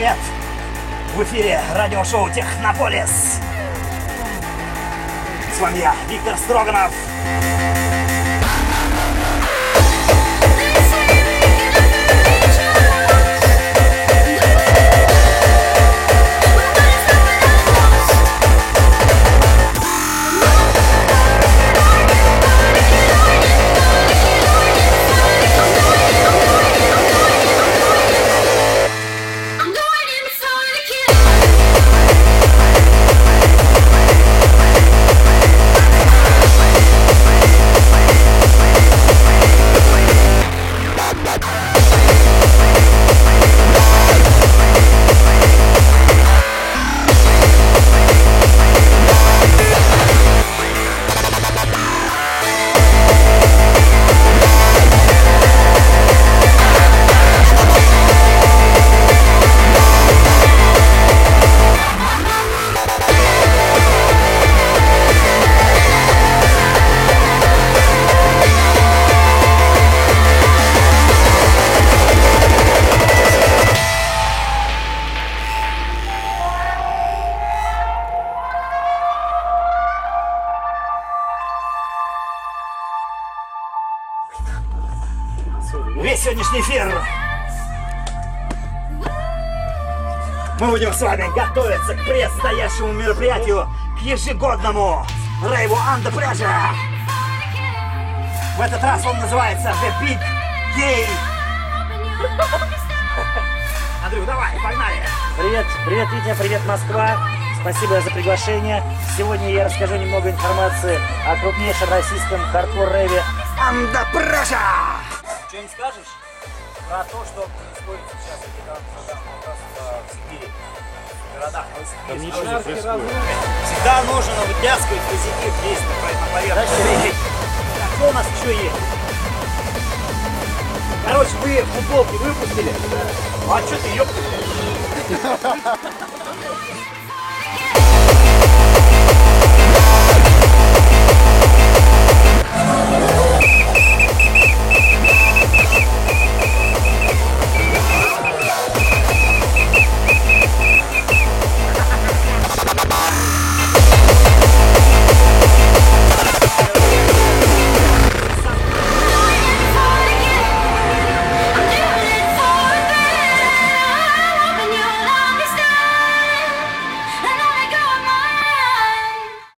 привет! В эфире радиошоу «Технополис». С вами я, Виктор Строганов. Весь сегодняшний эфир мы будем с вами готовиться к предстоящему мероприятию, к ежегодному рейву Анда Пляжа. В этот раз он называется The Big Gay. Андрю, давай, погнали. Привет, привет, Витя, привет, Москва. Спасибо за приглашение. Сегодня я расскажу немного информации о крупнейшем российском хардкор-рэве. Анда Пляжа. Что-нибудь скажешь про то, что происходит сейчас где-то в Сибири? В городах Новосибирске. Всегда нужен вытягивать позитив здесь, на поверхности. Так, что у нас еще есть? Короче, вы футболки выпустили. А что ты, ёпта?